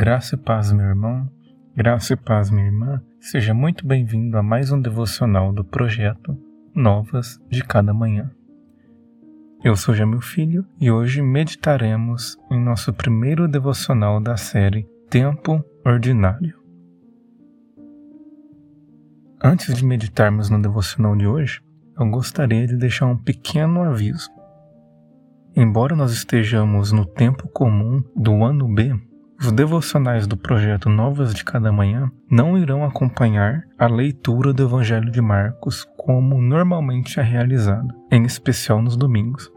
Graça e paz, meu irmão. Graça e paz, minha irmã. Seja muito bem-vindo a mais um devocional do projeto Novas de Cada Manhã. Eu sou meu filho e hoje meditaremos em nosso primeiro devocional da série Tempo Ordinário. Antes de meditarmos no devocional de hoje, eu gostaria de deixar um pequeno aviso. Embora nós estejamos no tempo comum do ano B, os devocionais do projeto Novas de Cada Manhã não irão acompanhar a leitura do Evangelho de Marcos como normalmente é realizado, em especial nos domingos.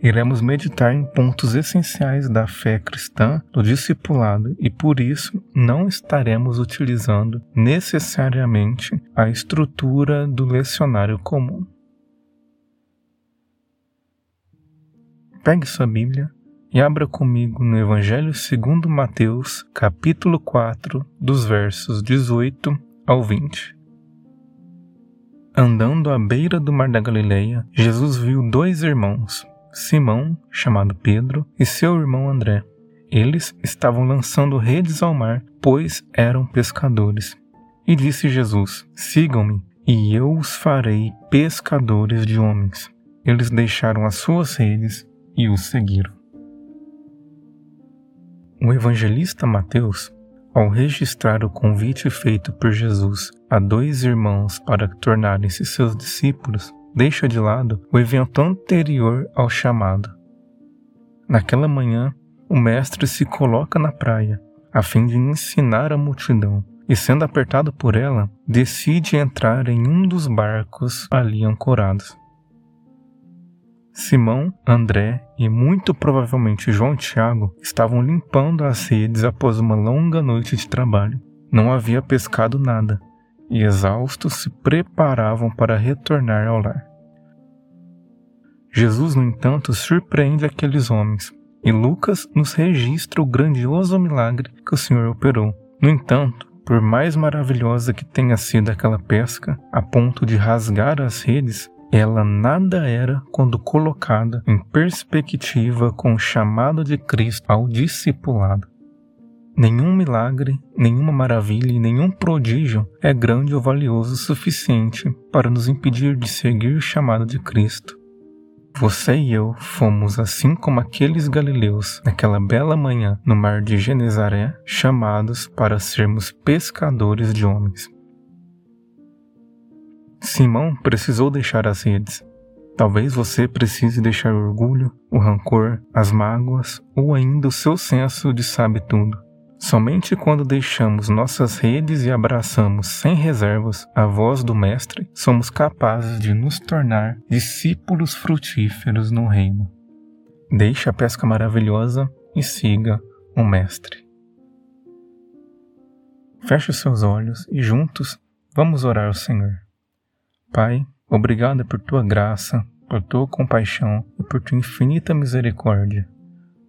Iremos meditar em pontos essenciais da fé cristã, do discipulado, e por isso não estaremos utilizando necessariamente a estrutura do lecionário comum. Pegue sua Bíblia e abra comigo no Evangelho segundo Mateus, capítulo 4, dos versos 18 ao 20. Andando à beira do mar da Galileia, Jesus viu dois irmãos, Simão, chamado Pedro, e seu irmão André. Eles estavam lançando redes ao mar, pois eram pescadores. E disse Jesus: Sigam-me, e eu os farei pescadores de homens. Eles deixaram as suas redes e o seguiram. O evangelista Mateus, ao registrar o convite feito por Jesus a dois irmãos para tornarem-se seus discípulos, deixa de lado o evento anterior ao chamado. Naquela manhã, o mestre se coloca na praia a fim de ensinar a multidão e, sendo apertado por ela, decide entrar em um dos barcos ali ancorados. Simão, André e muito provavelmente João e Tiago estavam limpando as redes após uma longa noite de trabalho. Não havia pescado nada e, exaustos, se preparavam para retornar ao lar. Jesus, no entanto, surpreende aqueles homens e Lucas nos registra o grandioso milagre que o Senhor operou. No entanto, por mais maravilhosa que tenha sido aquela pesca, a ponto de rasgar as redes, ela nada era quando colocada em perspectiva com o chamado de Cristo ao discipulado. Nenhum milagre, nenhuma maravilha e nenhum prodígio é grande ou valioso o suficiente para nos impedir de seguir o chamado de Cristo. Você e eu fomos assim como aqueles galileus naquela bela manhã no mar de Genezaré, chamados para sermos pescadores de homens. Simão precisou deixar as redes. Talvez você precise deixar o orgulho, o rancor, as mágoas ou ainda o seu senso de sabe tudo. Somente quando deixamos nossas redes e abraçamos sem reservas a voz do Mestre, somos capazes de nos tornar discípulos frutíferos no Reino. Deixe a pesca maravilhosa e siga o Mestre. Feche os seus olhos e juntos vamos orar ao Senhor. Pai, obrigado por tua graça, por tua compaixão e por tua infinita misericórdia.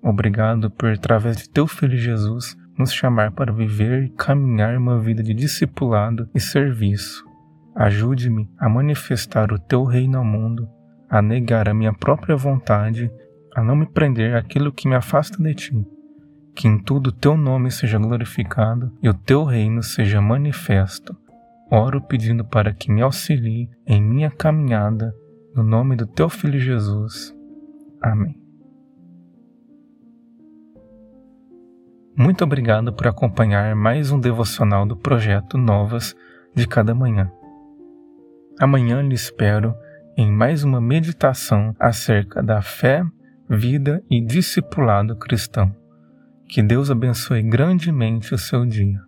Obrigado por, através de teu Filho Jesus, nos chamar para viver e caminhar uma vida de discipulado e serviço. Ajude-me a manifestar o teu reino ao mundo, a negar a minha própria vontade, a não me prender àquilo que me afasta de ti. Que em tudo teu nome seja glorificado e o teu reino seja manifesto oro pedindo para que me auxilie em minha caminhada, no nome do teu Filho Jesus. Amém. Muito obrigado por acompanhar mais um devocional do projeto Novas de Cada Manhã. Amanhã lhe espero em mais uma meditação acerca da fé, vida e discipulado cristão. Que Deus abençoe grandemente o seu dia.